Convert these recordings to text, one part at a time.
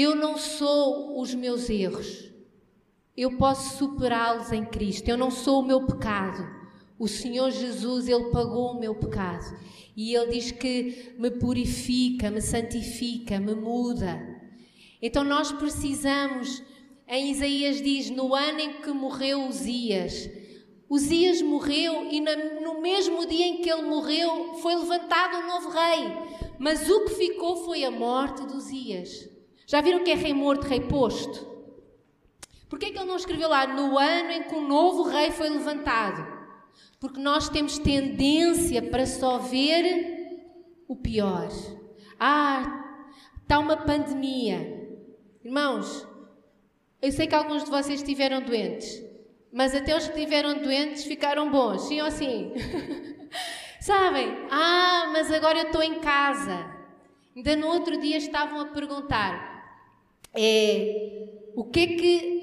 Eu não sou os meus erros. Eu posso superá-los em Cristo. Eu não sou o meu pecado. O Senhor Jesus, Ele pagou o meu pecado. E Ele diz que me purifica, me santifica, me muda. Então nós precisamos, em Isaías diz, no ano em que morreu Uzias, Uzias morreu e no mesmo dia em que ele morreu foi levantado um novo rei. Mas o que ficou foi a morte de Uzias. Já viram que é rei morto, rei posto? Por que é que ele não escreveu lá no ano em que um novo rei foi levantado? Porque nós temos tendência para só ver o pior. Ah, está uma pandemia. Irmãos, eu sei que alguns de vocês estiveram doentes. Mas até os que estiveram doentes ficaram bons, sim ou sim? Sabem? Ah, mas agora eu estou em casa. Ainda no outro dia estavam a perguntar: é, o que é que.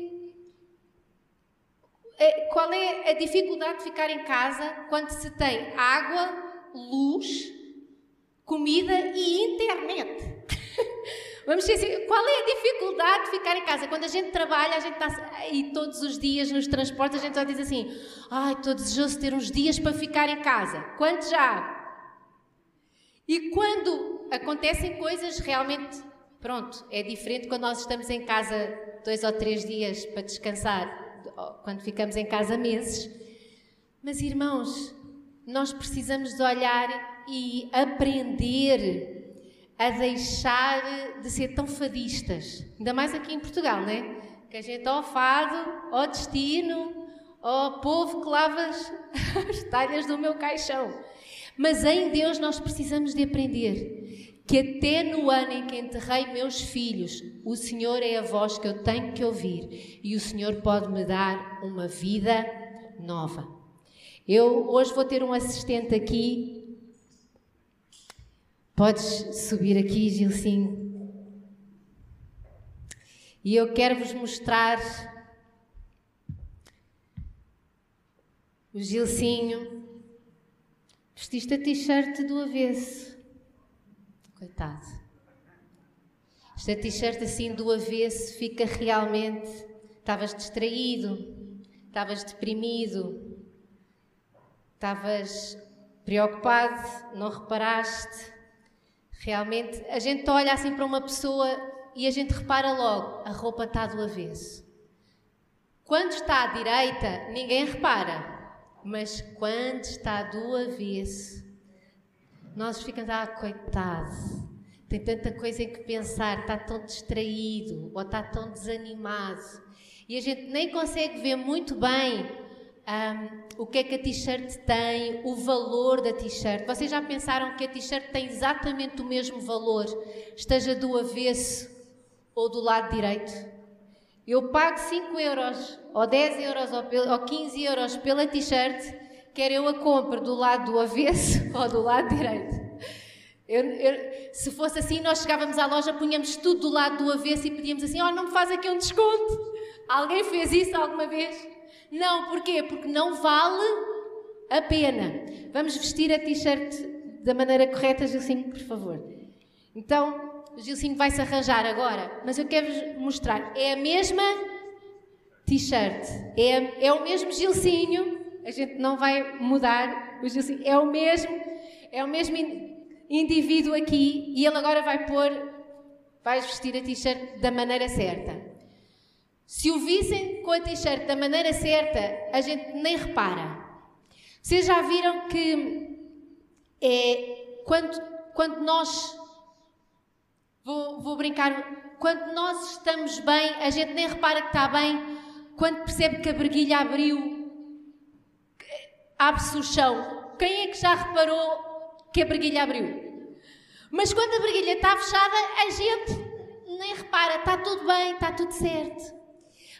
É, qual é a dificuldade de ficar em casa quando se tem água, luz, comida e internet? Vamos dizer, qual é a dificuldade de ficar em casa? Quando a gente trabalha, a gente está aí todos os dias nos transportes, a gente só diz assim: ai, estou desejoso de ter uns dias para ficar em casa. Quanto já? E quando acontecem coisas realmente, pronto, é diferente quando nós estamos em casa dois ou três dias para descansar, quando ficamos em casa meses. Mas irmãos, nós precisamos de olhar e aprender a deixar de ser tão fadistas. Ainda mais aqui em Portugal, né? Que a gente ao fado, ao destino, ao povo que lava as, as talhas do meu caixão. Mas em Deus nós precisamos de aprender que até no ano em que enterrei meus filhos, o Senhor é a voz que eu tenho que ouvir e o Senhor pode me dar uma vida nova. Eu hoje vou ter um assistente aqui Podes subir aqui, Gilcinho. E eu quero vos mostrar o Gilcinho. Vestiste a t-shirt do avesso. Coitado. Esta t-shirt assim do avesso fica realmente. Estavas distraído, estavas deprimido, estavas preocupado, não reparaste Realmente, a gente olha assim para uma pessoa e a gente repara logo, a roupa está do avesso. Quando está à direita, ninguém repara. Mas quando está do avesso, nós ficamos, ah, coitado, tem tanta coisa em que pensar, está tão distraído ou está tão desanimado. E a gente nem consegue ver muito bem um, o que é que a t-shirt tem, o valor da t-shirt. Vocês já pensaram que a t-shirt tem exatamente o mesmo valor, esteja do avesso ou do lado direito? Eu pago 5 euros, ou 10 euros, ou 15 euros pela t-shirt, quer eu a compre do lado do avesso ou do lado direito. Eu, eu, se fosse assim, nós chegávamos à loja, punhamos tudo do lado do avesso e pedíamos assim: Oh, não me faz aqui um desconto. Alguém fez isso alguma vez? Não, porquê? Porque não vale a pena. Vamos vestir a t-shirt da maneira correta, Gilcinho, por favor. Então, Gilcinho vai se arranjar agora, mas eu quero-vos mostrar. É a mesma t-shirt, é, é o mesmo Gilcinho, a gente não vai mudar Gilcinho, é o mesmo, é o mesmo indivíduo aqui e ele agora vai pôr, vai vestir a t-shirt da maneira certa. Se o vissem com a t-shirt da maneira certa, a gente nem repara. Vocês já viram que é, quando, quando nós. Vou, vou brincar. Quando nós estamos bem, a gente nem repara que está bem. Quando percebe que a breguilha abriu, abre-se o chão. Quem é que já reparou que a breguilha abriu? Mas quando a breguilha está fechada, a gente nem repara. Está tudo bem, está tudo certo.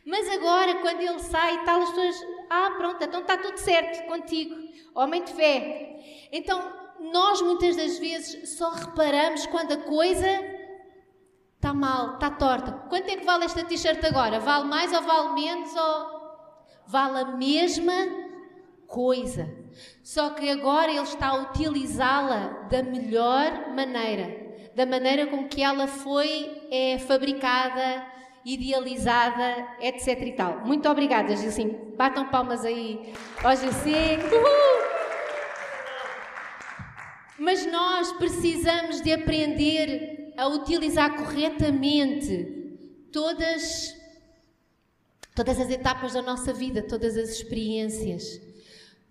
Mas agora, quando ele sai, tal, as pessoas, ah, pronto, então está tudo certo contigo, homem de fé. Então, nós muitas das vezes só reparamos quando a coisa está mal, está torta. Quanto é que vale esta t-shirt agora? Vale mais ou vale menos? Ou vale a mesma coisa? Só que agora ele está a utilizá-la da melhor maneira, da maneira com que ela foi é, fabricada, idealizada, etc e tal. Muito obrigada, Gilcinho. Batam palmas aí ao Gilcinho. Mas nós precisamos de aprender a utilizar corretamente todas todas as etapas da nossa vida, todas as experiências,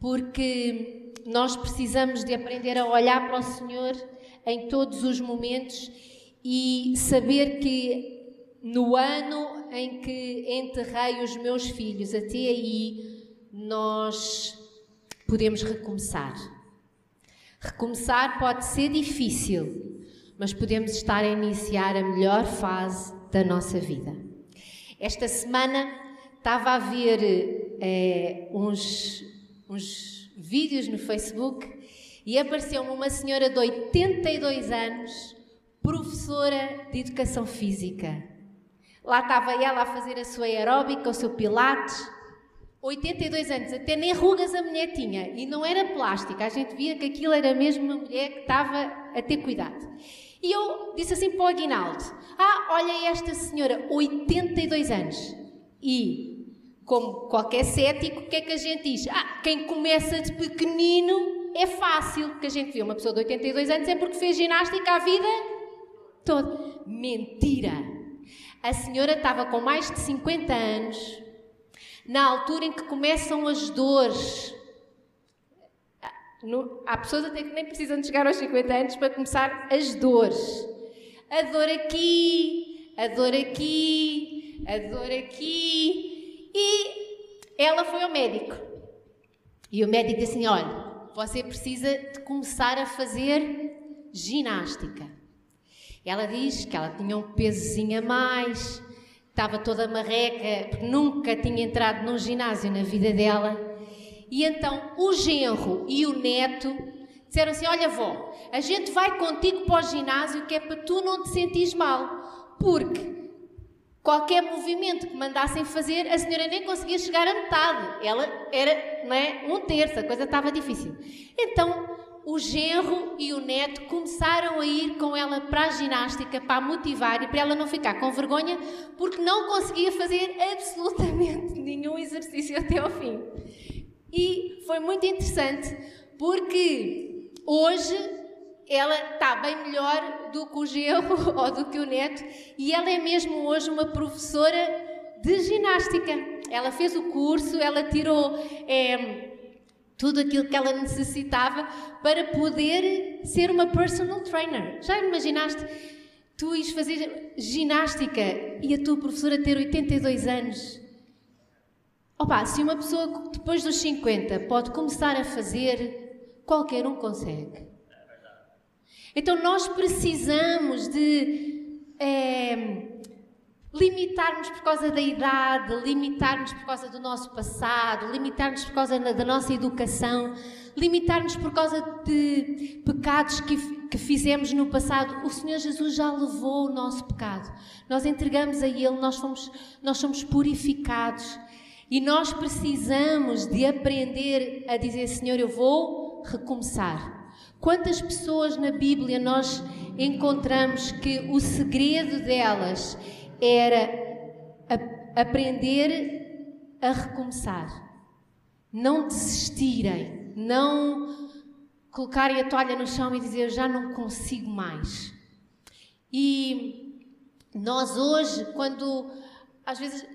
porque nós precisamos de aprender a olhar para o Senhor em todos os momentos e saber que no ano em que enterrei os meus filhos, até aí nós podemos recomeçar. Recomeçar pode ser difícil, mas podemos estar a iniciar a melhor fase da nossa vida. Esta semana estava a ver é, uns, uns vídeos no Facebook e apareceu-me uma senhora de 82 anos, professora de educação física. Lá estava ela a fazer a sua aeróbica, o seu pilates. 82 anos, até nem rugas a mulher tinha. E não era plástica, a gente via que aquilo era mesmo uma mulher que estava a ter cuidado. E eu disse assim para o Aguinaldo: Ah, olha esta senhora, 82 anos. E como qualquer cético, o que é que a gente diz? Ah, quem começa de pequenino é fácil, porque a gente vê uma pessoa de 82 anos é porque fez ginástica a vida toda. Mentira! A senhora estava com mais de 50 anos, na altura em que começam as dores. há pessoas até que nem precisam de chegar aos 50 anos para começar as dores. A dor aqui, a dor aqui, a dor aqui, e ela foi ao médico. E o médico disse assim: Olha, você precisa de começar a fazer ginástica. Ela diz que ela tinha um pesozinho a mais, estava toda marreca, porque nunca tinha entrado num ginásio na vida dela. E então o genro e o neto disseram assim: Olha, vó, a gente vai contigo para o ginásio que é para tu não te sentires mal, porque Qualquer movimento que mandassem fazer, a senhora nem conseguia chegar a metade. Ela era não é, um terço, a coisa estava difícil. Então, o genro e o neto começaram a ir com ela para a ginástica para a motivar e para ela não ficar com vergonha, porque não conseguia fazer absolutamente nenhum exercício até ao fim. E foi muito interessante, porque hoje ela está bem melhor do que o genro ou do que o neto e ela é mesmo hoje uma professora de ginástica. Ela fez o curso, ela tirou é, tudo aquilo que ela necessitava para poder ser uma personal trainer. Já imaginaste? Tu ires fazer ginástica e a tua professora ter 82 anos. Opa, se uma pessoa depois dos 50 pode começar a fazer, qualquer um consegue. Então nós precisamos de é, limitarmos por causa da idade, limitarmos por causa do nosso passado, limitarmos por causa da nossa educação, limitarmos por causa de pecados que, que fizemos no passado. O Senhor Jesus já levou o nosso pecado. Nós entregamos a Ele, nós, nós somos purificados. E nós precisamos de aprender a dizer: Senhor, eu vou recomeçar. Quantas pessoas na Bíblia nós encontramos que o segredo delas era a, aprender a recomeçar, não desistirem, não colocarem a toalha no chão e dizer já não consigo mais. E nós hoje, quando às vezes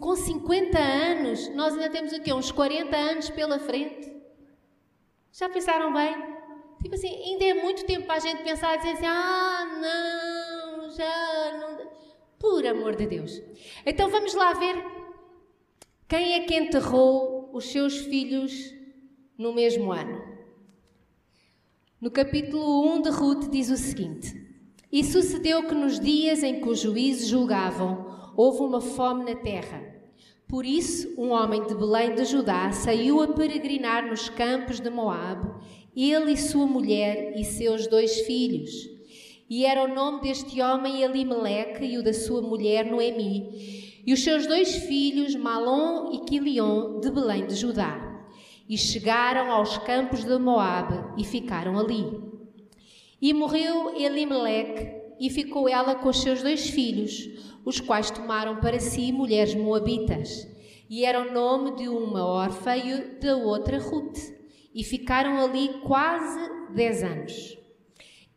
com 50 anos, nós ainda temos aqui uns 40 anos pela frente. Já pensaram bem? Tipo assim, ainda é muito tempo para a gente pensar e dizer assim: ah, não, já não. Por amor de Deus. Então vamos lá ver quem é que enterrou os seus filhos no mesmo ano. No capítulo 1 de Ruth diz o seguinte: E sucedeu que nos dias em que os juízes julgavam, houve uma fome na terra. Por isso, um homem de Belém de Judá saiu a peregrinar nos campos de Moabe ele e sua mulher e seus dois filhos. E era o nome deste homem Elimeleque e o da sua mulher Noemi. E os seus dois filhos, Malom e Quilion, de Belém de Judá. E chegaram aos campos de Moabe e ficaram ali. E morreu Elimeleque e ficou ela com os seus dois filhos, os quais tomaram para si mulheres moabitas. E era o nome de uma órfã e da outra Ruth. E ficaram ali quase dez anos.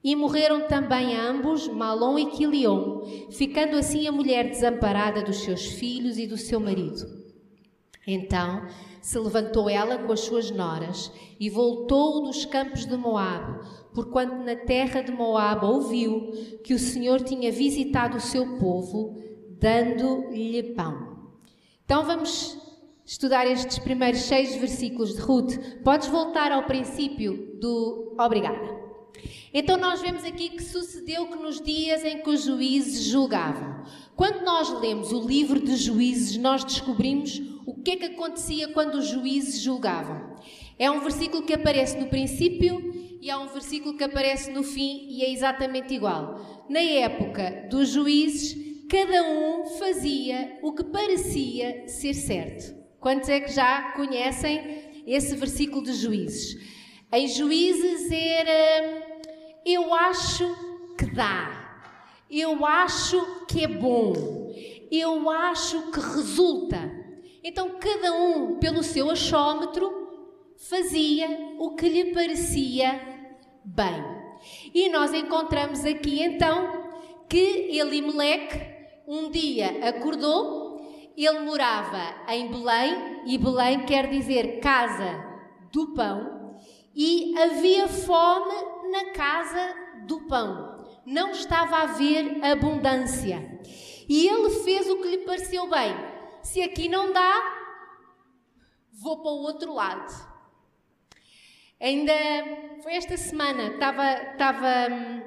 E morreram também ambos, Malom e Quilion, ficando assim a mulher desamparada dos seus filhos e do seu marido. Então se levantou ela com as suas noras e voltou dos campos de Moabe, porquanto na terra de Moabe ouviu que o Senhor tinha visitado o seu povo, dando-lhe pão. Então vamos estudar estes primeiros seis versículos de Ruth. Podes voltar ao princípio do. Obrigada. Então nós vemos aqui que sucedeu que nos dias em que os juízes julgavam. Quando nós lemos o livro de juízes, nós descobrimos o que é que acontecia quando os juízes julgavam. É um versículo que aparece no princípio e é um versículo que aparece no fim e é exatamente igual. Na época dos juízes, cada um fazia o que parecia ser certo. Quantos é que já conhecem esse versículo de juízes? Em juízes era eu acho que dá, eu acho que é bom, eu acho que resulta. Então, cada um, pelo seu achómetro, fazia o que lhe parecia bem. E nós encontramos aqui então que Elimeleque um dia acordou, ele morava em Belém, e Belém quer dizer casa do pão, e havia fome na casa do pão. Não estava a haver abundância. E ele fez o que lhe pareceu bem se aqui não dá, vou para o outro lado. Ainda foi esta semana, estava, estava hum,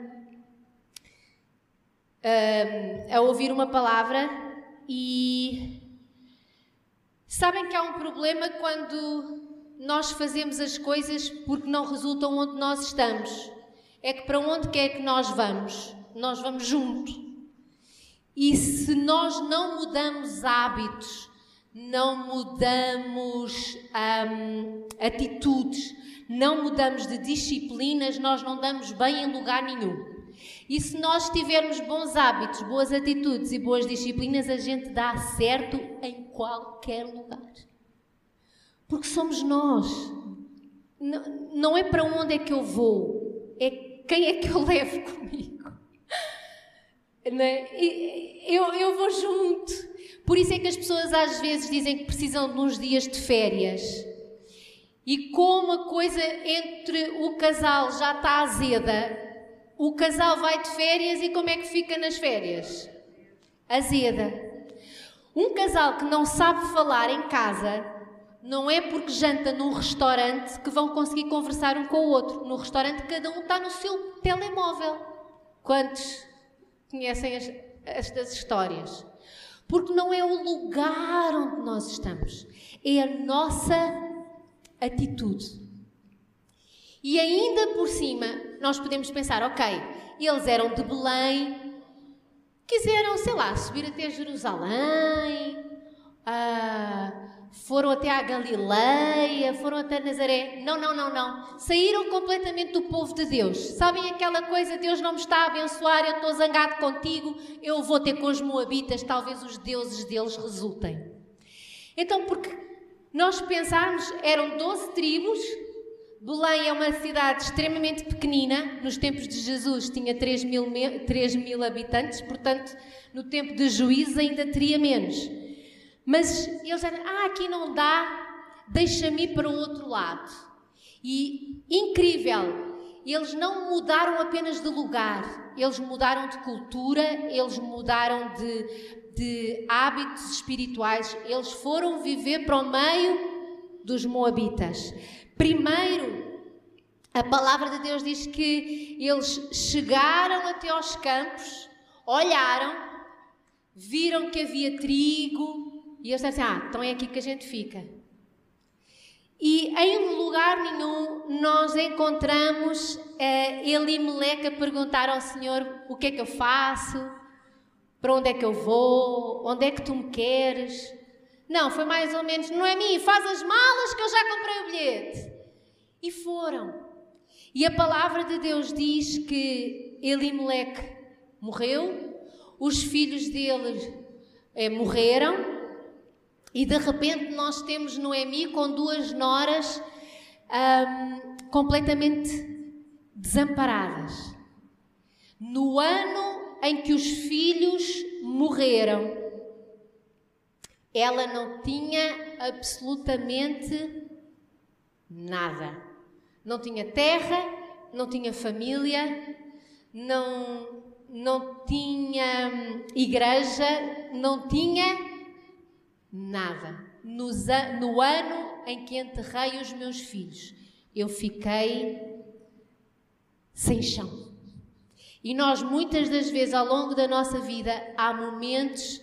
hum, a ouvir uma palavra e sabem que há um problema quando nós fazemos as coisas porque não resultam onde nós estamos. É que para onde quer que nós vamos, nós vamos junto. E se nós não mudamos hábitos, não mudamos hum, atitudes, não mudamos de disciplinas, nós não damos bem em lugar nenhum. E se nós tivermos bons hábitos, boas atitudes e boas disciplinas, a gente dá certo em qualquer lugar. Porque somos nós. Não, é para onde é que eu vou, é quem é que eu levo comigo. Né? Eu, eu vou junto. Por isso é que as pessoas às vezes dizem que precisam de uns dias de férias. E como a coisa entre o casal já está azeda, o casal vai de férias e como é que fica nas férias? Azeda. Um casal que não sabe falar em casa, não é porque janta num restaurante que vão conseguir conversar um com o outro. No restaurante, cada um está no seu telemóvel. Quantos conhecem as, estas histórias. Porque não é o lugar onde nós estamos, é a nossa atitude. E ainda por cima, nós podemos pensar, ok, eles eram de Belém, quiseram, sei lá, subir até Jerusalém, uh, foram até a Galileia, foram até Nazaré. Não, não, não, não. Saíram completamente do povo de Deus. Sabem aquela coisa, Deus não me está a abençoar, eu estou zangado contigo, eu vou ter com os moabitas, talvez os deuses deles resultem. Então, porque nós pensarmos, eram 12 tribos, Belém é uma cidade extremamente pequenina, nos tempos de Jesus tinha 3 mil, 3 mil habitantes, portanto, no tempo de juízo ainda teria menos. Mas eles disseram: Ah, aqui não dá, deixa-me ir para o outro lado. E incrível, eles não mudaram apenas de lugar, eles mudaram de cultura, eles mudaram de, de hábitos espirituais, eles foram viver para o meio dos Moabitas. Primeiro, a palavra de Deus diz que eles chegaram até aos campos, olharam, viram que havia trigo, e eles disseram assim: Ah, então é aqui que a gente fica. E em lugar nenhum nós encontramos eh, Elimeleque a perguntar ao Senhor: O que é que eu faço? Para onde é que eu vou? Onde é que tu me queres? Não, foi mais ou menos: Não é mim, faz as malas que eu já comprei o bilhete. E foram. E a palavra de Deus diz que Elimeleque morreu, os filhos dele é, morreram, e de repente nós temos Noemi com duas noras um, completamente desamparadas. No ano em que os filhos morreram, ela não tinha absolutamente nada. Não tinha terra, não tinha família, não, não tinha hum, igreja, não tinha nada. No, no ano em que enterrei os meus filhos, eu fiquei sem chão. E nós, muitas das vezes, ao longo da nossa vida, há momentos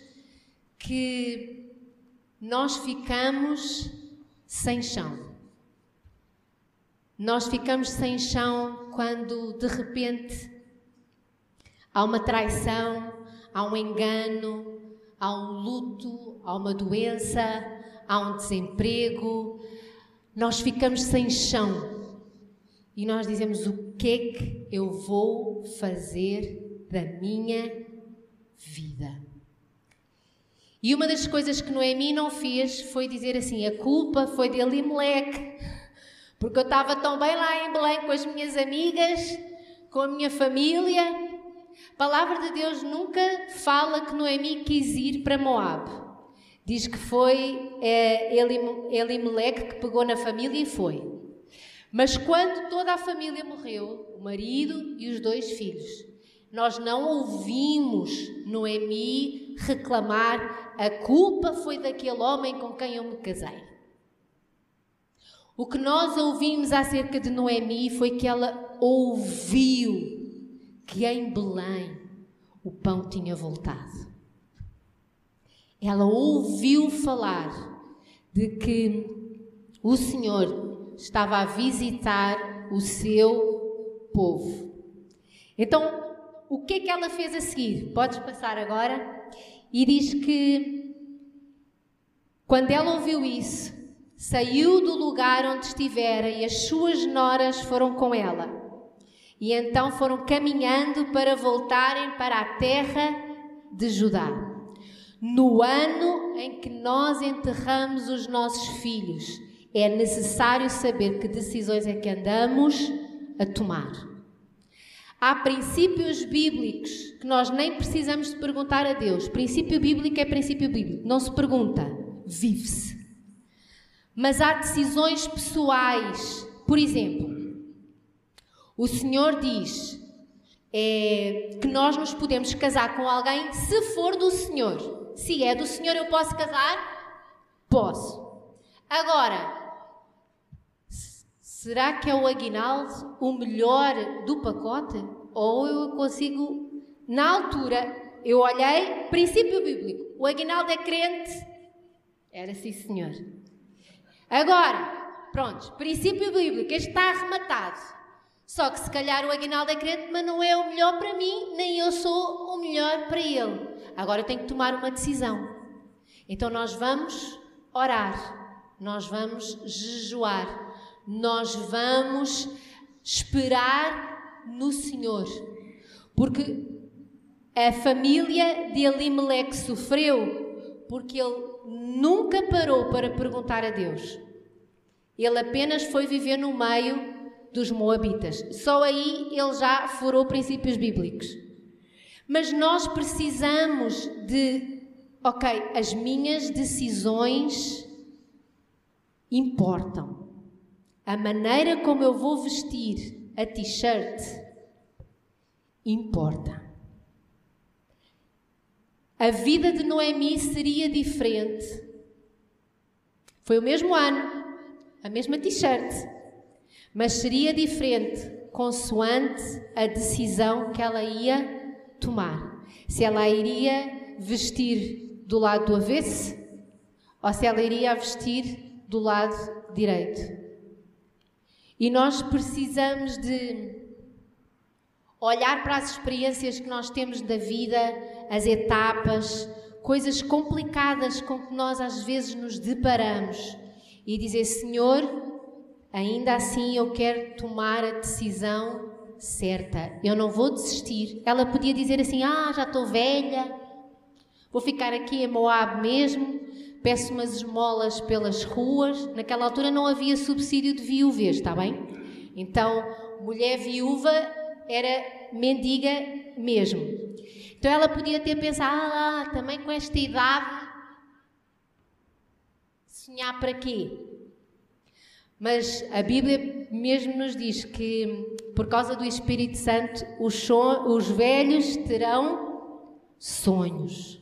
que nós ficamos sem chão. Nós ficamos sem chão quando, de repente, há uma traição, há um engano, há um luto, há uma doença, há um desemprego. Nós ficamos sem chão e nós dizemos o que é que eu vou fazer da minha vida. E uma das coisas que Noemi não fez foi dizer assim: a culpa foi de Elimelec, porque eu estava tão bem lá em Belém com as minhas amigas, com a minha família. A palavra de Deus nunca fala que Noemi quis ir para Moab. Diz que foi é, Elimelec que pegou na família e foi. Mas quando toda a família morreu, o marido e os dois filhos, nós não ouvimos Noemi reclamar a culpa foi daquele homem com quem eu me casei. O que nós ouvimos acerca de Noemi foi que ela ouviu que em Belém o pão tinha voltado. Ela ouviu falar de que o Senhor estava a visitar o seu povo. Então, o que é que ela fez a seguir? Podes passar agora. E diz que quando ela ouviu isso, saiu do lugar onde estivera e as suas noras foram com ela. E então foram caminhando para voltarem para a terra de Judá. No ano em que nós enterramos os nossos filhos, é necessário saber que decisões é que andamos a tomar. Há princípios bíblicos que nós nem precisamos de perguntar a Deus. Princípio bíblico é princípio bíblico. Não se pergunta, vive-se. Mas há decisões pessoais. Por exemplo, o Senhor diz é, que nós nos podemos casar com alguém se for do Senhor. Se é do Senhor, eu posso casar? Posso. Agora, Será que é o aguinaldo o melhor do pacote? Ou eu consigo, na altura, eu olhei, princípio bíblico, o aguinaldo é crente? Era sim, senhor. Agora, pronto, princípio bíblico, este está arrematado. Só que se calhar o aguinaldo é crente, mas não é o melhor para mim, nem eu sou o melhor para ele. Agora eu tenho que tomar uma decisão. Então nós vamos orar, nós vamos jejuar, nós vamos esperar no Senhor. Porque a família de Elimelech sofreu porque ele nunca parou para perguntar a Deus. Ele apenas foi viver no meio dos Moabitas. Só aí ele já furou princípios bíblicos. Mas nós precisamos de, ok, as minhas decisões importam. A maneira como eu vou vestir a t-shirt importa. A vida de Noemi seria diferente. Foi o mesmo ano, a mesma t-shirt, mas seria diferente consoante a decisão que ela ia tomar. Se ela iria vestir do lado do avesso ou se ela iria vestir do lado direito. E nós precisamos de olhar para as experiências que nós temos da vida, as etapas, coisas complicadas com que nós às vezes nos deparamos e dizer: Senhor, ainda assim eu quero tomar a decisão certa. Eu não vou desistir. Ela podia dizer assim: Ah, já estou velha, vou ficar aqui em Moab mesmo, peço umas esmolas pelas ruas. Naquela altura não havia subsídio de viuvez, está bem? Então, mulher viúva era mendiga mesmo. Então ela podia ter pensado: Ah, também com esta idade, sonhar para quê? Mas a Bíblia mesmo nos diz que, por causa do Espírito Santo, os, os velhos terão sonhos.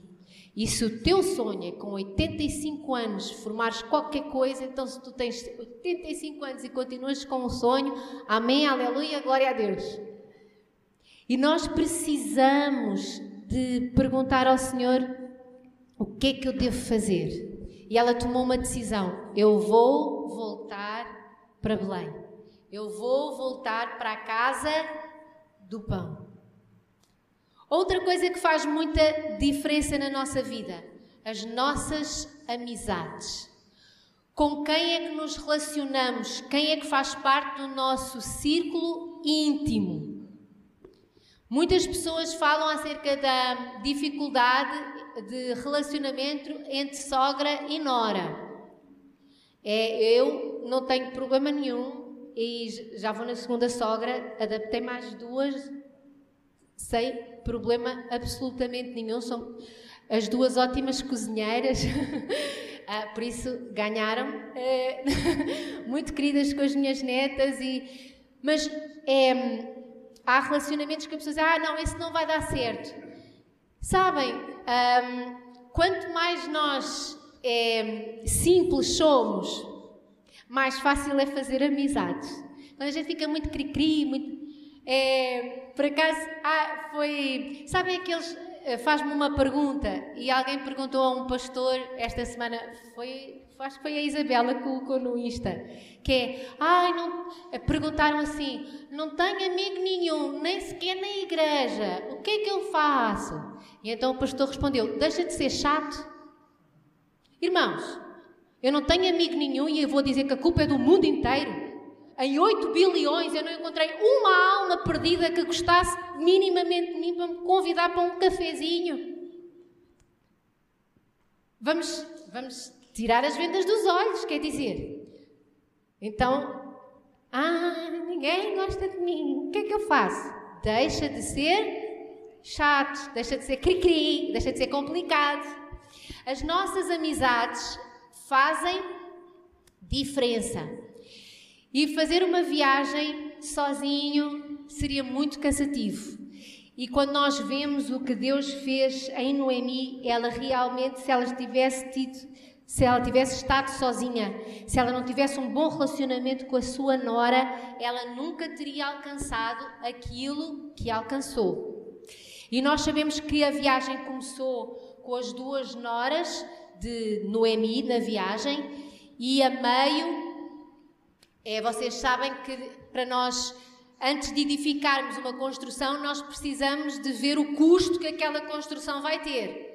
E se o teu sonho é com 85 anos formares qualquer coisa, então se tu tens 85 anos e continuas com um sonho, amém, aleluia, glória a Deus. E nós precisamos de perguntar ao Senhor o que é que eu devo fazer. E ela tomou uma decisão: eu vou voltar para Belém. Eu vou voltar para a casa do pão. Outra coisa que faz muita diferença na nossa vida, as nossas amizades. Com quem é que nos relacionamos? Quem é que faz parte do nosso círculo íntimo? Muitas pessoas falam acerca da dificuldade de relacionamento entre sogra e nora. É, eu não tenho problema nenhum e já vou na segunda sogra, adaptei mais duas, sem problema absolutamente nenhum. São as duas ótimas cozinheiras, ah, por isso ganharam. É, muito queridas com as minhas netas, e, mas é, há relacionamentos que a pessoa diz: ah, não, esse não vai dar certo. Sabem, um, quanto mais nós é, simples somos, mais fácil é fazer amizades. Quando a gente fica muito cri-cri, muito. É, por acaso, ah, foi. Sabem aqueles. Eh, faz-me uma pergunta e alguém perguntou a um pastor esta semana, foi, acho que foi a Isabela que colocou no Insta, que é, ai, não, eh, perguntaram assim, não tenho amigo nenhum, nem sequer na igreja, o que é que eu faço? E então o pastor respondeu, deixa de ser chato Irmãos, eu não tenho amigo nenhum e eu vou dizer que a culpa é do mundo inteiro. Em 8 bilhões eu não encontrei uma alma perdida que gostasse minimamente de mim para me convidar para um cafezinho. Vamos, vamos tirar as vendas dos olhos, quer dizer. Então, ah, ninguém gosta de mim. O que é que eu faço? Deixa de ser chato, deixa de ser cri-cri, deixa de ser complicado. As nossas amizades fazem diferença. E fazer uma viagem sozinho seria muito cansativo. E quando nós vemos o que Deus fez em Noemi, ela realmente, se ela tivesse tido, se ela tivesse estado sozinha, se ela não tivesse um bom relacionamento com a sua nora, ela nunca teria alcançado aquilo que alcançou. E nós sabemos que a viagem começou com as duas noras de Noemi na viagem e a meio, é, vocês sabem que para nós, antes de edificarmos uma construção, nós precisamos de ver o custo que aquela construção vai ter.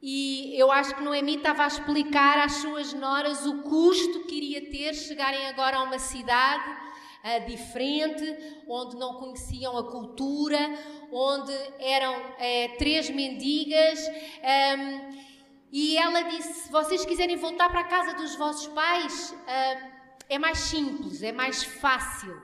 E eu acho que Noemi estava a explicar às suas noras o custo que iria ter chegarem agora a uma cidade uh, diferente, onde não conheciam a cultura, onde eram uh, três mendigas. Um, ehm, e ela disse: se vocês quiserem voltar para a casa dos vossos pais, uh, é mais simples, é mais fácil.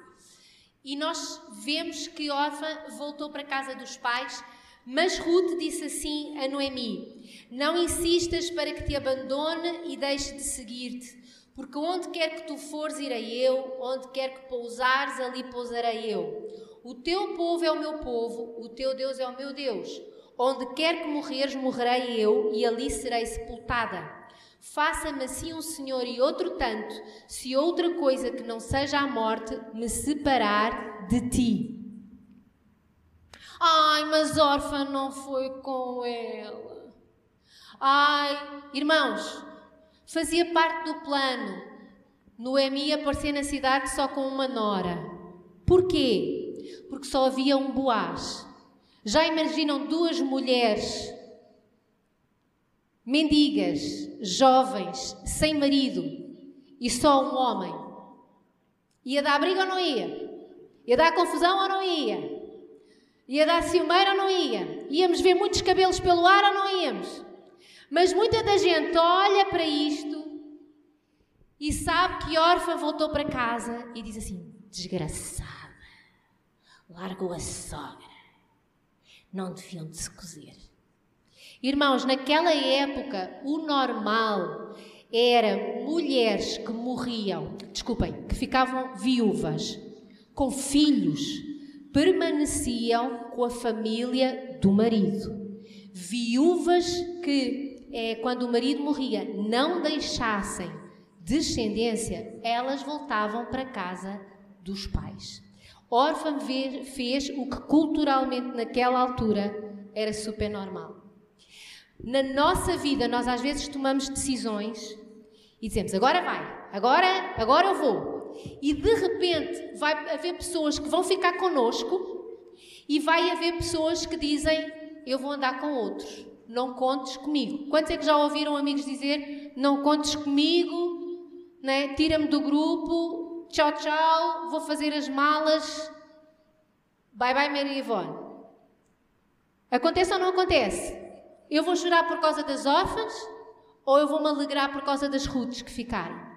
E nós vemos que Orfa voltou para a casa dos pais, mas Ruth disse assim a Noemi: Não insistas para que te abandone e deixe de seguir-te porque onde quer que tu fores, irei eu, onde quer que pousares, ali pousarei eu. O teu povo é o meu povo, o teu Deus é o meu Deus. Onde quer que morreres, morrerei eu, e ali serei sepultada. Faça-me assim um Senhor e outro tanto, se outra coisa que não seja a morte me separar de ti. Ai, mas órfã não foi com ela. Ai, irmãos, Fazia parte do plano Noemi aparecer na cidade só com uma nora. Porquê? Porque só havia um Boaz. Já imaginam duas mulheres mendigas, jovens, sem marido e só um homem? Ia dar briga ou não ia? Ia dar confusão ou não ia? Ia dar ciumeira ou não ia? Íamos ver muitos cabelos pelo ar ou não íamos? Mas muita da gente olha para isto e sabe que órfã voltou para casa e diz assim: desgraçada, largou a sogra, não deviam de se cozer. Irmãos, naquela época, o normal era mulheres que morriam, desculpem, que ficavam viúvas, com filhos, permaneciam com a família do marido. Viúvas que, é, quando o marido morria, não deixassem descendência, elas voltavam para casa dos pais. Órfã fez o que culturalmente naquela altura era super normal. Na nossa vida, nós às vezes tomamos decisões e dizemos agora vai, agora, agora eu vou. E de repente vai haver pessoas que vão ficar conosco e vai haver pessoas que dizem eu vou andar com outros, não contes comigo. Quantos é que já ouviram amigos dizer não contes comigo, né? tira-me do grupo, tchau tchau, vou fazer as malas, bye bye Maria Ivone. Acontece ou não acontece? Eu vou chorar por causa das órfãs ou eu vou me alegrar por causa das rutes que ficaram?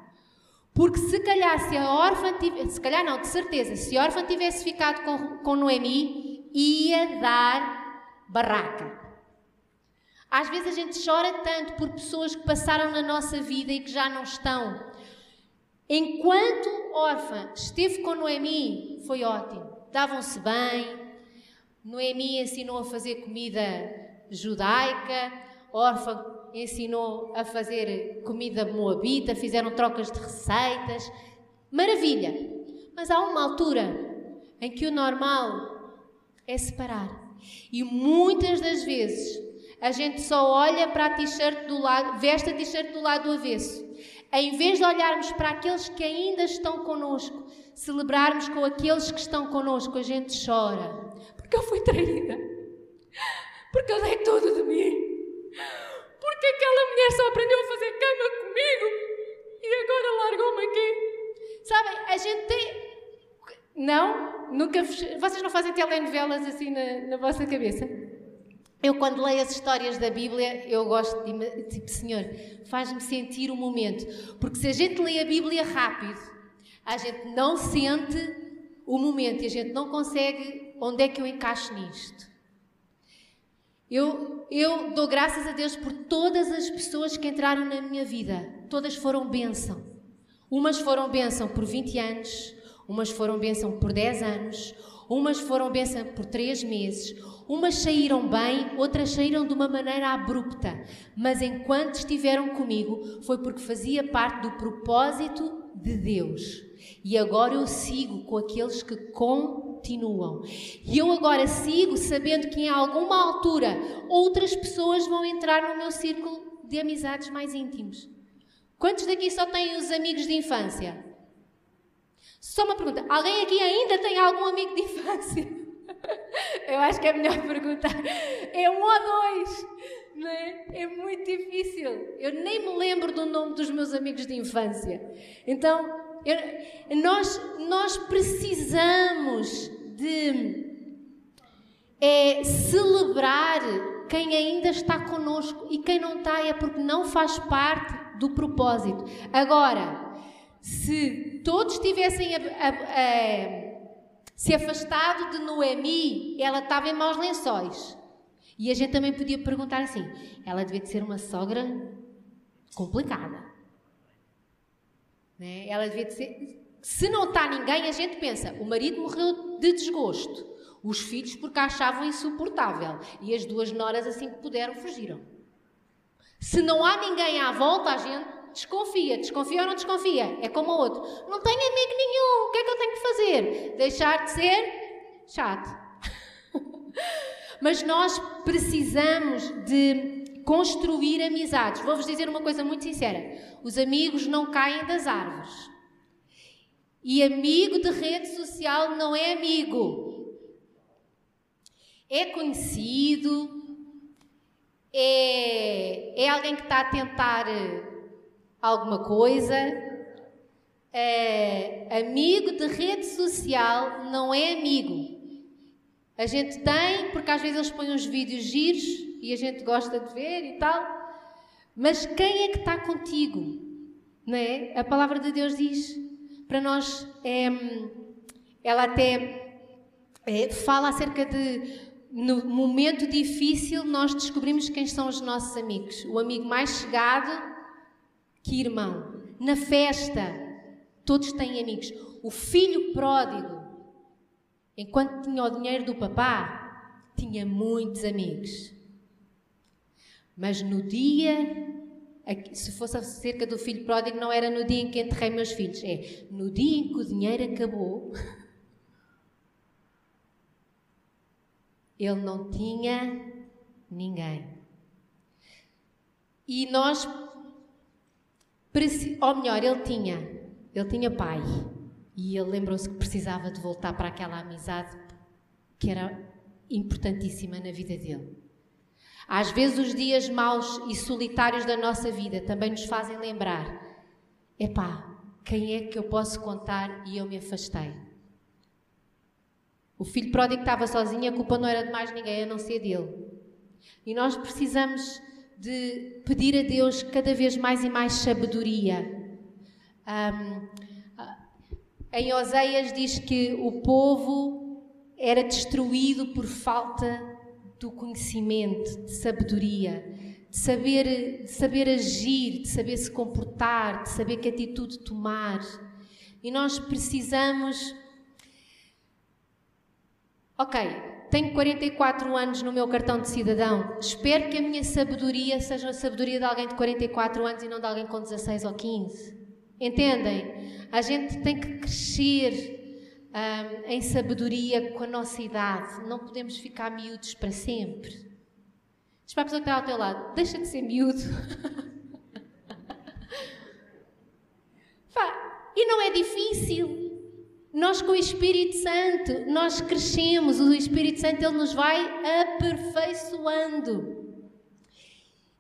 Porque se calhar se a órfã tivesse, se calhar não, de certeza, se a órfã tivesse ficado com, com Noemi, ia dar barraca. Às vezes a gente chora tanto por pessoas que passaram na nossa vida e que já não estão. Enquanto órfã esteve com Noemi, foi ótimo. Davam-se bem. Noemi ensinou a fazer comida judaica, órfã ensinou a fazer comida moabita, fizeram trocas de receitas. Maravilha! Mas há uma altura em que o normal é separar. E muitas das vezes a gente só olha para a t-shirt do lado, veste a t-shirt do lado do avesso. Em vez de olharmos para aqueles que ainda estão connosco, celebrarmos com aqueles que estão connosco, a gente chora. Porque eu fui traída. Porque eu dei tudo de mim. Porque aquela mulher só aprendeu a fazer cama comigo e agora largou-me aqui. Sabem, a gente tem. Não? Nunca. Vocês não fazem telenovelas assim na, na vossa cabeça? Eu, quando leio as histórias da Bíblia, eu gosto de. Tipo, Senhor, faz-me sentir o momento. Porque se a gente lê a Bíblia rápido, a gente não sente o momento e a gente não consegue. Onde é que eu encaixo nisto? Eu, eu dou graças a Deus por todas as pessoas que entraram na minha vida. Todas foram bênção. Umas foram bênção por 20 anos, umas foram bênção por 10 anos, umas foram bênção por 3 meses, umas saíram bem, outras saíram de uma maneira abrupta. Mas enquanto estiveram comigo, foi porque fazia parte do propósito de Deus. E agora eu sigo com aqueles que continuam. E eu agora sigo sabendo que em alguma altura outras pessoas vão entrar no meu círculo de amizades mais íntimos. Quantos daqui só têm os amigos de infância? Só uma pergunta: alguém aqui ainda tem algum amigo de infância? Eu acho que é melhor perguntar. É um ou dois, não é? É muito difícil. Eu nem me lembro do nome dos meus amigos de infância. Então, eu, nós, nós precisamos de é, celebrar quem ainda está conosco e quem não está é porque não faz parte do propósito. Agora, se todos tivessem a, a, a, se afastado de Noemi, ela estava em maus lençóis. E a gente também podia perguntar assim: ela devia de ser uma sogra complicada. Né? Ela devia ser. Se não está ninguém, a gente pensa: o marido morreu de desgosto, os filhos porque a achavam insuportável e as duas noras, assim que puderam, fugiram. Se não há ninguém à volta, a gente desconfia. Desconfia ou não desconfia? É como o outro: não tenho amigo nenhum, o que é que eu tenho que fazer? Deixar de ser chato. Mas nós precisamos de construir amizades. Vou-vos dizer uma coisa muito sincera: os amigos não caem das árvores. E amigo de rede social não é amigo. É conhecido, é, é alguém que está a tentar eh, alguma coisa, é, amigo de rede social não é amigo. A gente tem, porque às vezes eles põem uns vídeos giros e a gente gosta de ver e tal. Mas quem é que está contigo? Não é? A palavra de Deus diz para nós, é, ela até é, fala acerca de no momento difícil nós descobrimos quem são os nossos amigos. O amigo mais chegado que irmão. Na festa, todos têm amigos. O filho pródigo, enquanto tinha o dinheiro do papá, tinha muitos amigos. Mas no dia, se fosse acerca do filho pródigo, não era no dia em que enterrei meus filhos, é no dia em que o dinheiro acabou. Ele não tinha ninguém. E nós, ou melhor, ele tinha, ele tinha pai. E ele lembrou-se que precisava de voltar para aquela amizade que era importantíssima na vida dele. Às vezes os dias maus e solitários da nossa vida também nos fazem lembrar: epá, quem é que eu posso contar e eu me afastei? O filho pródigo estava sozinho, a culpa não era de mais ninguém a não ser dele. E nós precisamos de pedir a Deus cada vez mais e mais sabedoria. Um, em Oseias diz que o povo era destruído por falta do conhecimento, de sabedoria, de saber, de saber agir, de saber se comportar, de saber que atitude tomar. E nós precisamos. Ok, tenho 44 anos no meu cartão de cidadão. Espero que a minha sabedoria seja a sabedoria de alguém de 44 anos e não de alguém com 16 ou 15. Entendem? A gente tem que crescer um, em sabedoria com a nossa idade. Não podemos ficar miúdos para sempre. Diz para a pessoa que está ao teu lado: deixa de ser miúdo. e não é difícil. Nós com o Espírito Santo, nós crescemos, o Espírito Santo ele nos vai aperfeiçoando.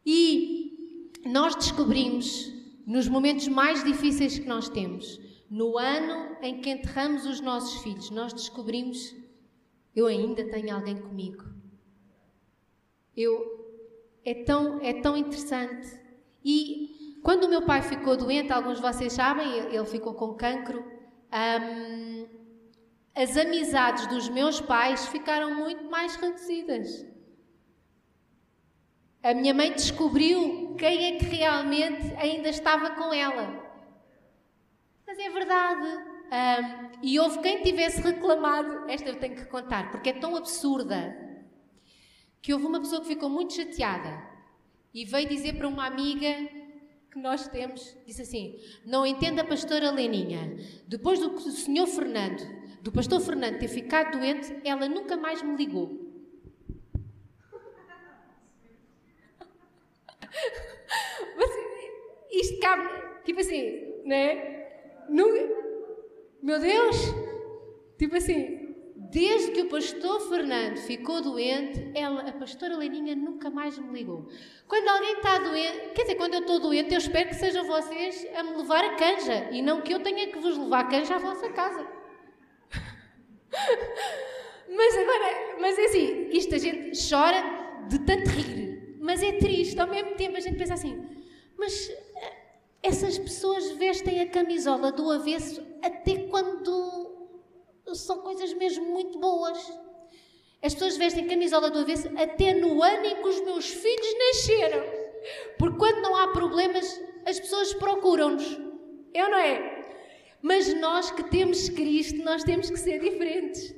E nós descobrimos, nos momentos mais difíceis que nós temos, no ano em que enterramos os nossos filhos, nós descobrimos: eu ainda tenho alguém comigo. Eu é tão é tão interessante. E quando o meu pai ficou doente, alguns de vocês sabem, ele ficou com cancro. Um, as amizades dos meus pais ficaram muito mais reduzidas. A minha mãe descobriu quem é que realmente ainda estava com ela. Mas é verdade. Um, e houve quem tivesse reclamado, esta eu tenho que contar, porque é tão absurda, que houve uma pessoa que ficou muito chateada e veio dizer para uma amiga que nós temos, disse assim: Não entenda a pastora Leninha, depois do que o senhor Fernando, do pastor Fernando ter ficado doente, ela nunca mais me ligou. Mas isto cabe, tipo assim, né? Meu Deus! Tipo assim, desde que o pastor Fernando ficou doente, ela, a pastora Leninha nunca mais me ligou. Quando alguém está doente, quer dizer, quando eu estou doente, eu espero que sejam vocês a me levar a canja e não que eu tenha que vos levar a canja à vossa casa. mas agora, mas é assim, isto a gente chora de tanto rir, mas é triste, ao mesmo tempo a gente pensa assim, mas essas pessoas vestem a camisola do avesso até quando são coisas mesmo muito boas. As pessoas vestem camisola do avesso até no ano em que os meus filhos nasceram. Porque quando não há problemas, as pessoas procuram-nos. Eu é não é? Mas nós que temos Cristo, nós temos que ser diferentes.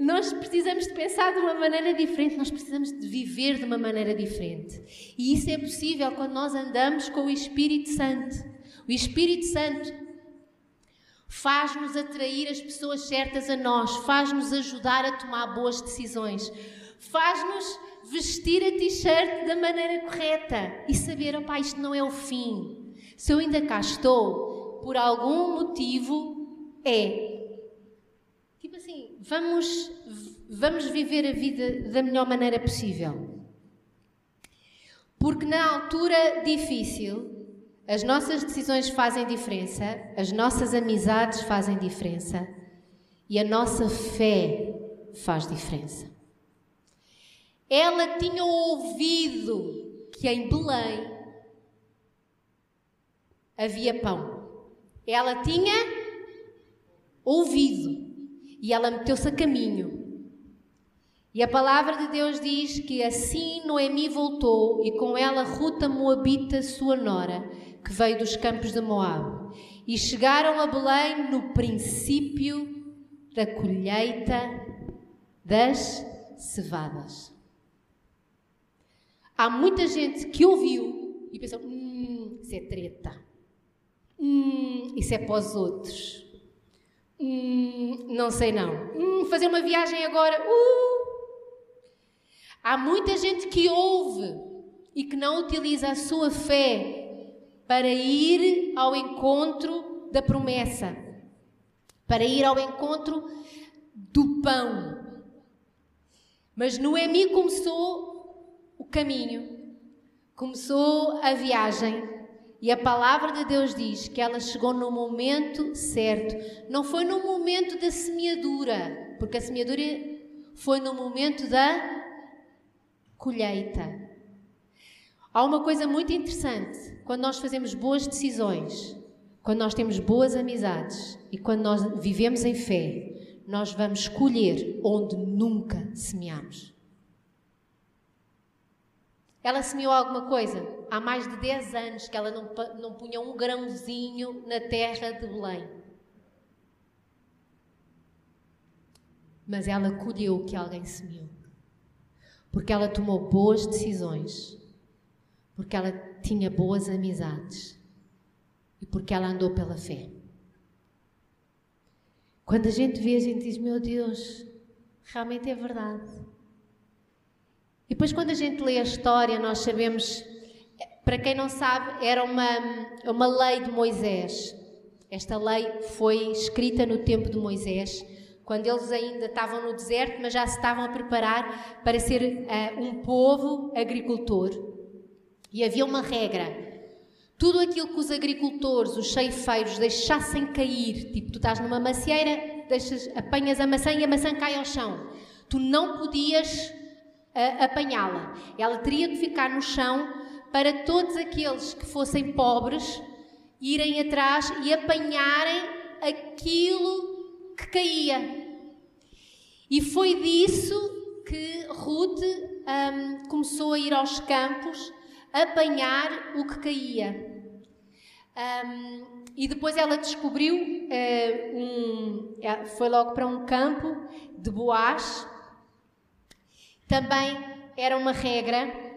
Nós precisamos de pensar de uma maneira diferente, nós precisamos de viver de uma maneira diferente. E isso é possível quando nós andamos com o Espírito Santo. O Espírito Santo faz-nos atrair as pessoas certas a nós, faz-nos ajudar a tomar boas decisões, faz-nos vestir a t-shirt da maneira correta e saber, opá, isto não é o fim. Se eu ainda cá estou, por algum motivo, é assim, vamos, vamos viver a vida da melhor maneira possível. Porque na altura difícil, As nossas decisões fazem diferença, as nossas amizades fazem diferença e a nossa fé faz diferença. Ela tinha ouvido que em Belém havia pão. Ela tinha ouvido e ela meteu-se a caminho. E a palavra de Deus diz que assim Noemi voltou e com ela Ruta Moabita, sua nora, que veio dos campos de Moab. E chegaram a Belém no princípio da colheita das cevadas. Há muita gente que ouviu e pensou: hum, isso é treta. Hum, isso é para os outros. Hum, não sei não. Hum, fazer uma viagem agora. Uh! Há muita gente que ouve e que não utiliza a sua fé para ir ao encontro da promessa, para ir ao encontro do pão. Mas Noemi começou o caminho, começou a viagem e a palavra de Deus diz que ela chegou no momento certo. Não foi no momento da semeadura, porque a semeadura foi no momento da colheita. Há uma coisa muito interessante: quando nós fazemos boas decisões, quando nós temos boas amizades e quando nós vivemos em fé, nós vamos colher onde nunca semeamos. Ela semeou alguma coisa? Há mais de 10 anos que ela não, não punha um grãozinho na terra de Belém. Mas ela colheu o que alguém semeou. Porque ela tomou boas decisões. Porque ela tinha boas amizades. E porque ela andou pela fé. Quando a gente vê, a gente diz: Meu Deus, realmente é verdade. E depois, quando a gente lê a história, nós sabemos, para quem não sabe, era uma, uma lei de Moisés. Esta lei foi escrita no tempo de Moisés, quando eles ainda estavam no deserto, mas já se estavam a preparar para ser uh, um povo agricultor. E havia uma regra: tudo aquilo que os agricultores, os ceifeiros, deixassem cair, tipo, tu estás numa macieira, deixas, apanhas a maçã e a maçã cai ao chão. Tu não podias apanhá-la. Ela teria que ficar no chão para todos aqueles que fossem pobres irem atrás e apanharem aquilo que caía. E foi disso que Ruth um, começou a ir aos campos apanhar o que caía. Um, e depois ela descobriu, uh, um, é, foi logo para um campo de Boaz, também era uma regra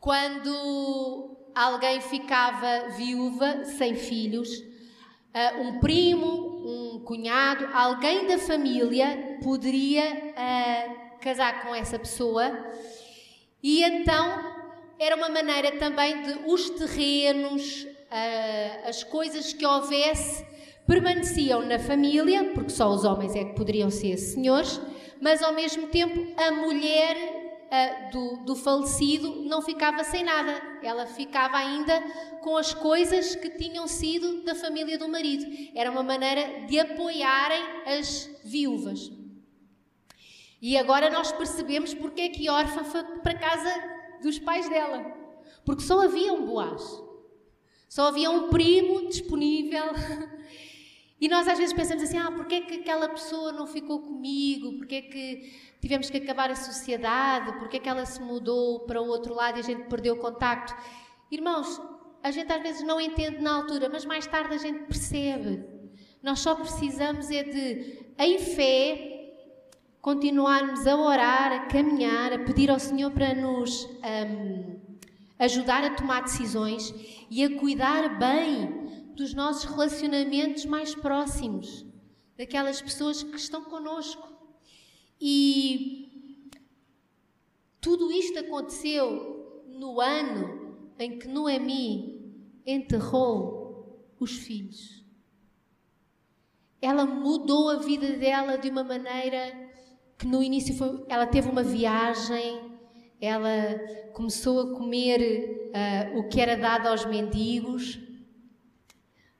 quando alguém ficava viúva, sem filhos, uh, um primo, um cunhado, alguém da família poderia uh, casar com essa pessoa. E então era uma maneira também de os terrenos, uh, as coisas que houvesse permaneciam na família, porque só os homens é que poderiam ser senhores, mas ao mesmo tempo a mulher uh, do, do falecido não ficava sem nada, ela ficava ainda com as coisas que tinham sido da família do marido. Era uma maneira de apoiarem as viúvas. E agora nós percebemos porque é que órfã foi para casa dos pais dela. Porque só havia um Boaz. Só havia um primo disponível E nós às vezes pensamos assim: ah, porque é que aquela pessoa não ficou comigo? Porque é que tivemos que acabar a sociedade? Porque é que ela se mudou para o outro lado e a gente perdeu o contacto? Irmãos, a gente às vezes não entende na altura, mas mais tarde a gente percebe. Nós só precisamos é de, em fé, continuarmos a orar, a caminhar, a pedir ao Senhor para nos um, ajudar a tomar decisões e a cuidar bem dos nossos relacionamentos mais próximos, daquelas pessoas que estão conosco. E tudo isto aconteceu no ano em que Noemi enterrou os filhos. Ela mudou a vida dela de uma maneira que no início foi, ela teve uma viagem, ela começou a comer uh, o que era dado aos mendigos,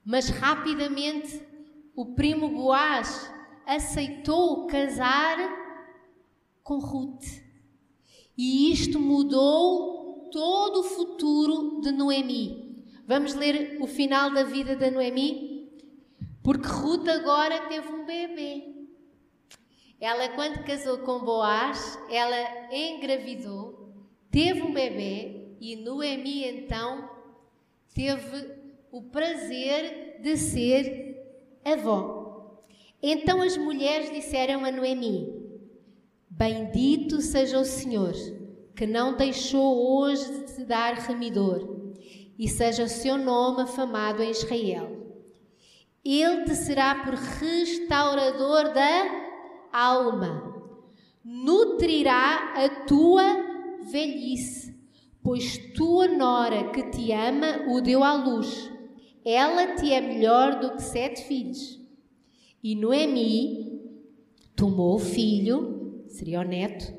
mas rapidamente o primo Boaz aceitou casar com Ruth. E isto mudou todo o futuro de Noemi. Vamos ler o final da vida da Noemi? Porque Ruth agora teve um bebê. Ela, quando casou com Boaz, ela engravidou, teve um bebê e Noemi então teve o prazer de ser avó. Então as mulheres disseram a Noemi: Bendito seja o Senhor, que não deixou hoje de te dar remidor, e seja o seu nome afamado em Israel. Ele te será por restaurador da alma, nutrirá a tua velhice, pois tua nora que te ama o deu à luz. Ela te é melhor do que sete filhos. E Noemi tomou o filho, seria o neto,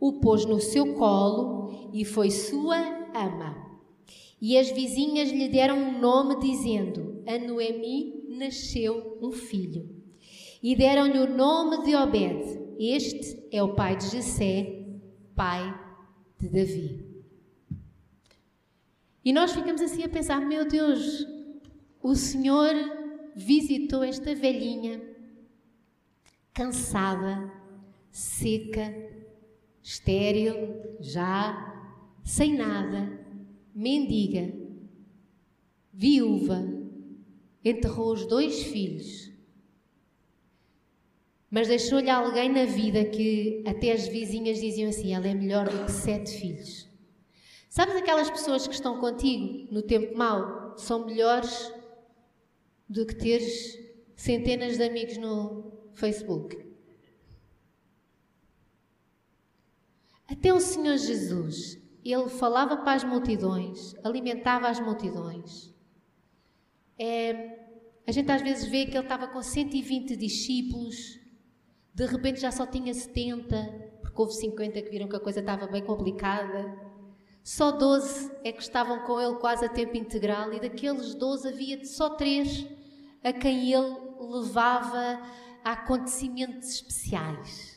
o pôs no seu colo e foi sua ama. E as vizinhas lhe deram um nome, dizendo: A Noemi nasceu um filho. E deram-lhe o nome de Obed. Este é o pai de Jessé, pai de Davi. E nós ficamos assim a pensar: meu Deus, o Senhor visitou esta velhinha, cansada, seca, estéril, já, sem nada, mendiga, viúva, enterrou os dois filhos mas deixou-lhe alguém na vida que até as vizinhas diziam assim: ela é melhor do que sete filhos. Sabes aquelas pessoas que estão contigo no tempo mau são melhores do que teres centenas de amigos no Facebook? Até o Senhor Jesus, ele falava para as multidões, alimentava as multidões. É, a gente às vezes vê que ele estava com 120 discípulos de repente já só tinha 70, porque houve 50 que viram que a coisa estava bem complicada. Só 12 é que estavam com ele quase a tempo integral, e daqueles 12 havia só 3 a quem ele levava a acontecimentos especiais: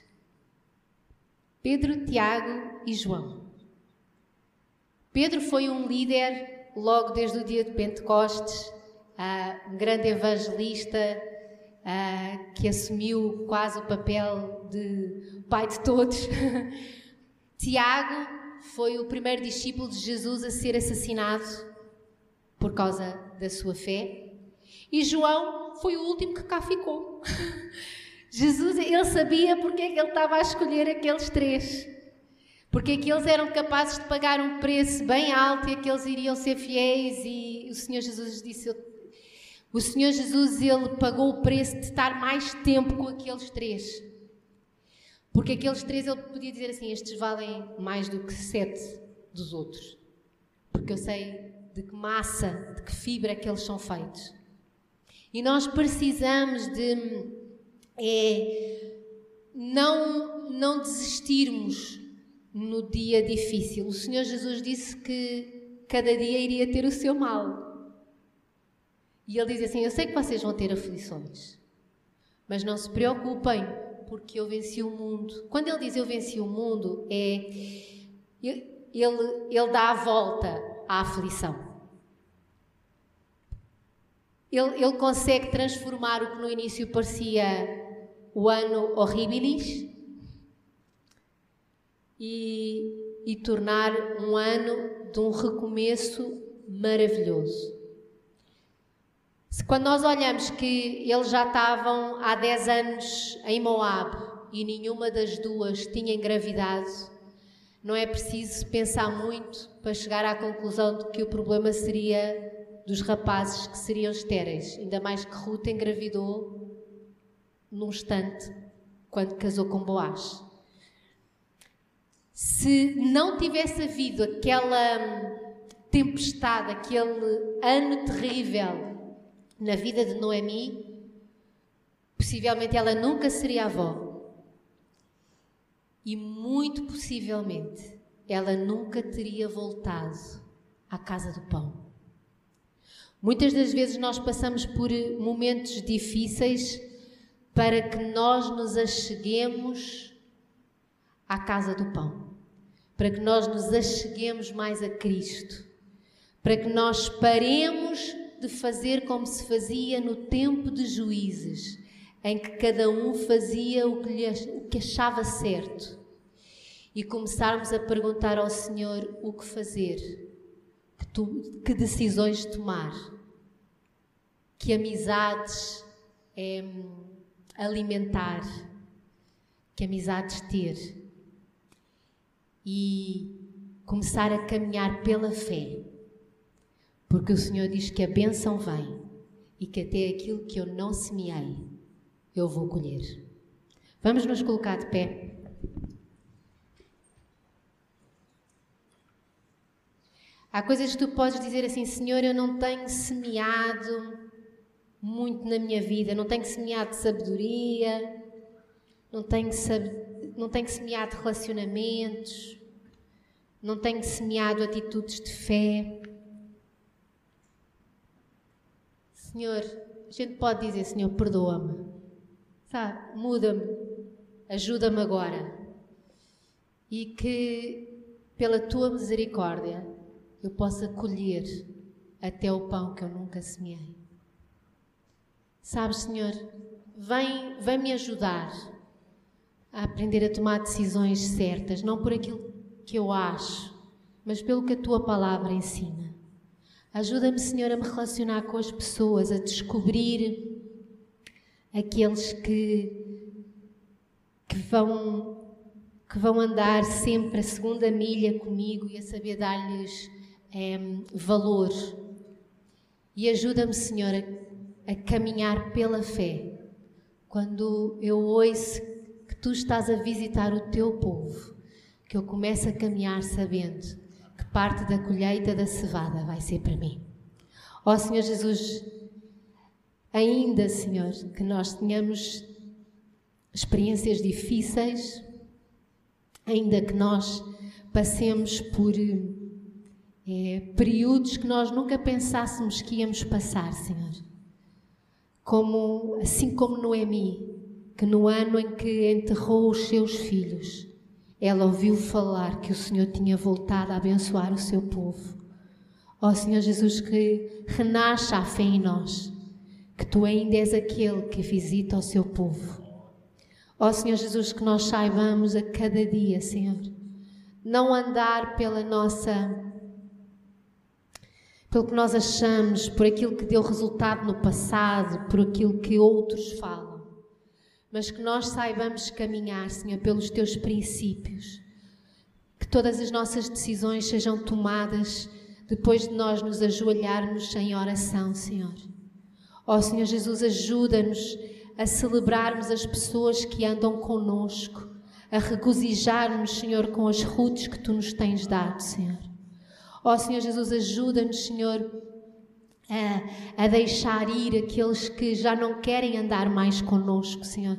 Pedro, Tiago e João. Pedro foi um líder logo desde o dia de Pentecostes, um grande evangelista, uh, que assumiu quase o papel de pai de todos. Tiago foi o primeiro discípulo de Jesus a ser assassinado por causa da sua fé. E João foi o último que cá ficou. Jesus, ele sabia porque é que ele estava a escolher aqueles três. Porque aqueles eram capazes de pagar um preço bem alto e aqueles iriam ser fiéis. E o Senhor Jesus disse: o Senhor Jesus, ele pagou o preço de estar mais tempo com aqueles três. Porque aqueles três, ele podia dizer assim: estes valem mais do que sete dos outros. Porque eu sei de que massa, de que fibra que eles são feitos. E nós precisamos de é, não, não desistirmos no dia difícil. O Senhor Jesus disse que cada dia iria ter o seu mal. E ele diz assim: Eu sei que vocês vão ter aflições, mas não se preocupem, porque eu venci o mundo. Quando ele diz eu venci o mundo, é. Ele, ele dá a volta à aflição. Ele, ele consegue transformar o que no início parecia o ano horribilis e, e tornar um ano de um recomeço maravilhoso. Quando nós olhamos que eles já estavam há 10 anos em Moab e nenhuma das duas tinha engravidado, não é preciso pensar muito para chegar à conclusão de que o problema seria dos rapazes que seriam estéreis, ainda mais que Ruth engravidou num instante quando casou com Boaz. Se não tivesse havido aquela tempestade, aquele ano terrível na vida de Noemi, possivelmente ela nunca seria avó. E muito possivelmente ela nunca teria voltado à casa do pão. Muitas das vezes nós passamos por momentos difíceis para que nós nos acheguemos à casa do pão, para que nós nos acheguemos mais a Cristo, para que nós paremos de fazer como se fazia no tempo de juízes, em que cada um fazia o que, lhe, o que achava certo, e começarmos a perguntar ao Senhor o que fazer, que, tu, que decisões tomar, que amizades é, alimentar, que amizades ter e começar a caminhar pela fé, porque o Senhor diz que a bênção vem e que até aquilo que eu não semeei, eu vou colher. Vamos nos colocar de pé. Há coisas que tu podes dizer assim, Senhor, eu não tenho semeado muito na minha vida, não tenho semeado sabedoria, não tenho, não tenho semeado relacionamentos, não tenho semeado atitudes de fé. Senhor, a gente pode dizer, Senhor, perdoa-me, sabe, muda-me, ajuda-me agora. E que, pela tua misericórdia, eu possa colher até o pão que eu nunca semeei. Sabes, Senhor, vem, vem me ajudar a aprender a tomar decisões certas, não por aquilo que eu acho, mas pelo que a tua palavra ensina. Ajuda-me, Senhor, a me relacionar com as pessoas, a descobrir aqueles que, que vão que vão andar sempre a segunda milha comigo e a saber dar-lhes é, valor. E ajuda-me, Senhor, a, a caminhar pela fé. Quando eu ouço que tu estás a visitar o teu povo, que eu começo a caminhar sabendo que parte da colheita da cevada vai ser para mim. Ó oh, Senhor Jesus, ainda, Senhor, que nós tenhamos experiências difíceis, ainda que nós passemos por é, períodos que nós nunca pensássemos que íamos passar, Senhor. Como, assim como Noemi, que no ano em que enterrou os seus filhos, ela ouviu falar que o Senhor tinha voltado a abençoar o seu povo. Ó Senhor Jesus, que renasça a fé em nós, que tu ainda és aquele que visita o seu povo. Ó Senhor Jesus, que nós saibamos a cada dia, Senhor, não andar pela nossa pelo que nós achamos, por aquilo que deu resultado no passado, por aquilo que outros falam, mas que nós saibamos caminhar, Senhor, pelos teus princípios, que todas as nossas decisões sejam tomadas depois de nós nos ajoelharmos em oração, Senhor. Ó oh, Senhor Jesus, ajuda-nos a celebrarmos as pessoas que andam conosco, a regozijarmos, Senhor, com as rutas que tu nos tens dado, Senhor. Ó oh, Senhor Jesus, ajuda-nos, Senhor, a, a, deixar ir aqueles que já não querem andar mais conosco, Senhor.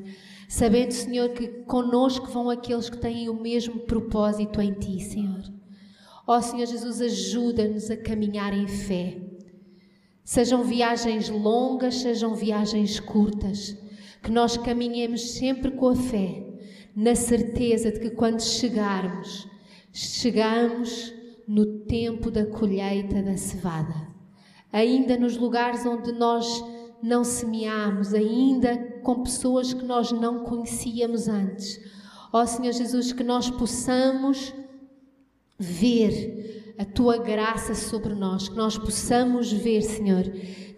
Sabendo, Senhor, que conosco vão aqueles que têm o mesmo propósito em Ti, Senhor. Ó oh, Senhor Jesus, ajuda-nos a caminhar em fé. Sejam viagens longas, sejam viagens curtas, que nós caminhemos sempre com a fé, na certeza de que quando chegarmos, chegamos no tempo da colheita da cevada. Ainda nos lugares onde nós não semeámos, ainda com pessoas que nós não conhecíamos antes. Ó Senhor Jesus, que nós possamos ver a tua graça sobre nós, que nós possamos ver, Senhor,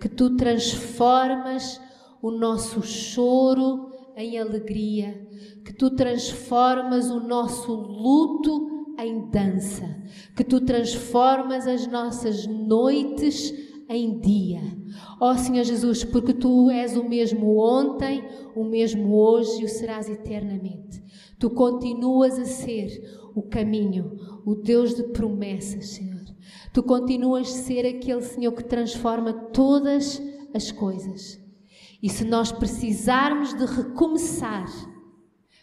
que tu transformas o nosso choro em alegria, que tu transformas o nosso luto em dança, que tu transformas as nossas noites em dia. Ó oh, Senhor Jesus, porque tu és o mesmo ontem, o mesmo hoje e o serás eternamente. Tu continuas a ser o caminho, o Deus de promessas, Senhor. Tu continuas a ser aquele Senhor que transforma todas as coisas. E se nós precisarmos de recomeçar,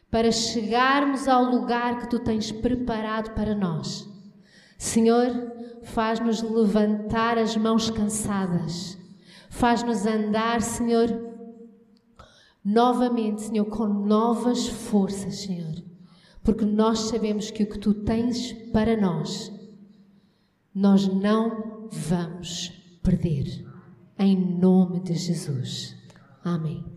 para chegarmos ao lugar que tu tens preparado para nós. Senhor, faz-nos levantar as mãos cansadas, faz-nos andar, Senhor, novamente, Senhor, com novas forças, Senhor, porque nós sabemos que o que tu tens para nós, nós não vamos perder. Em nome de Jesus. Amém.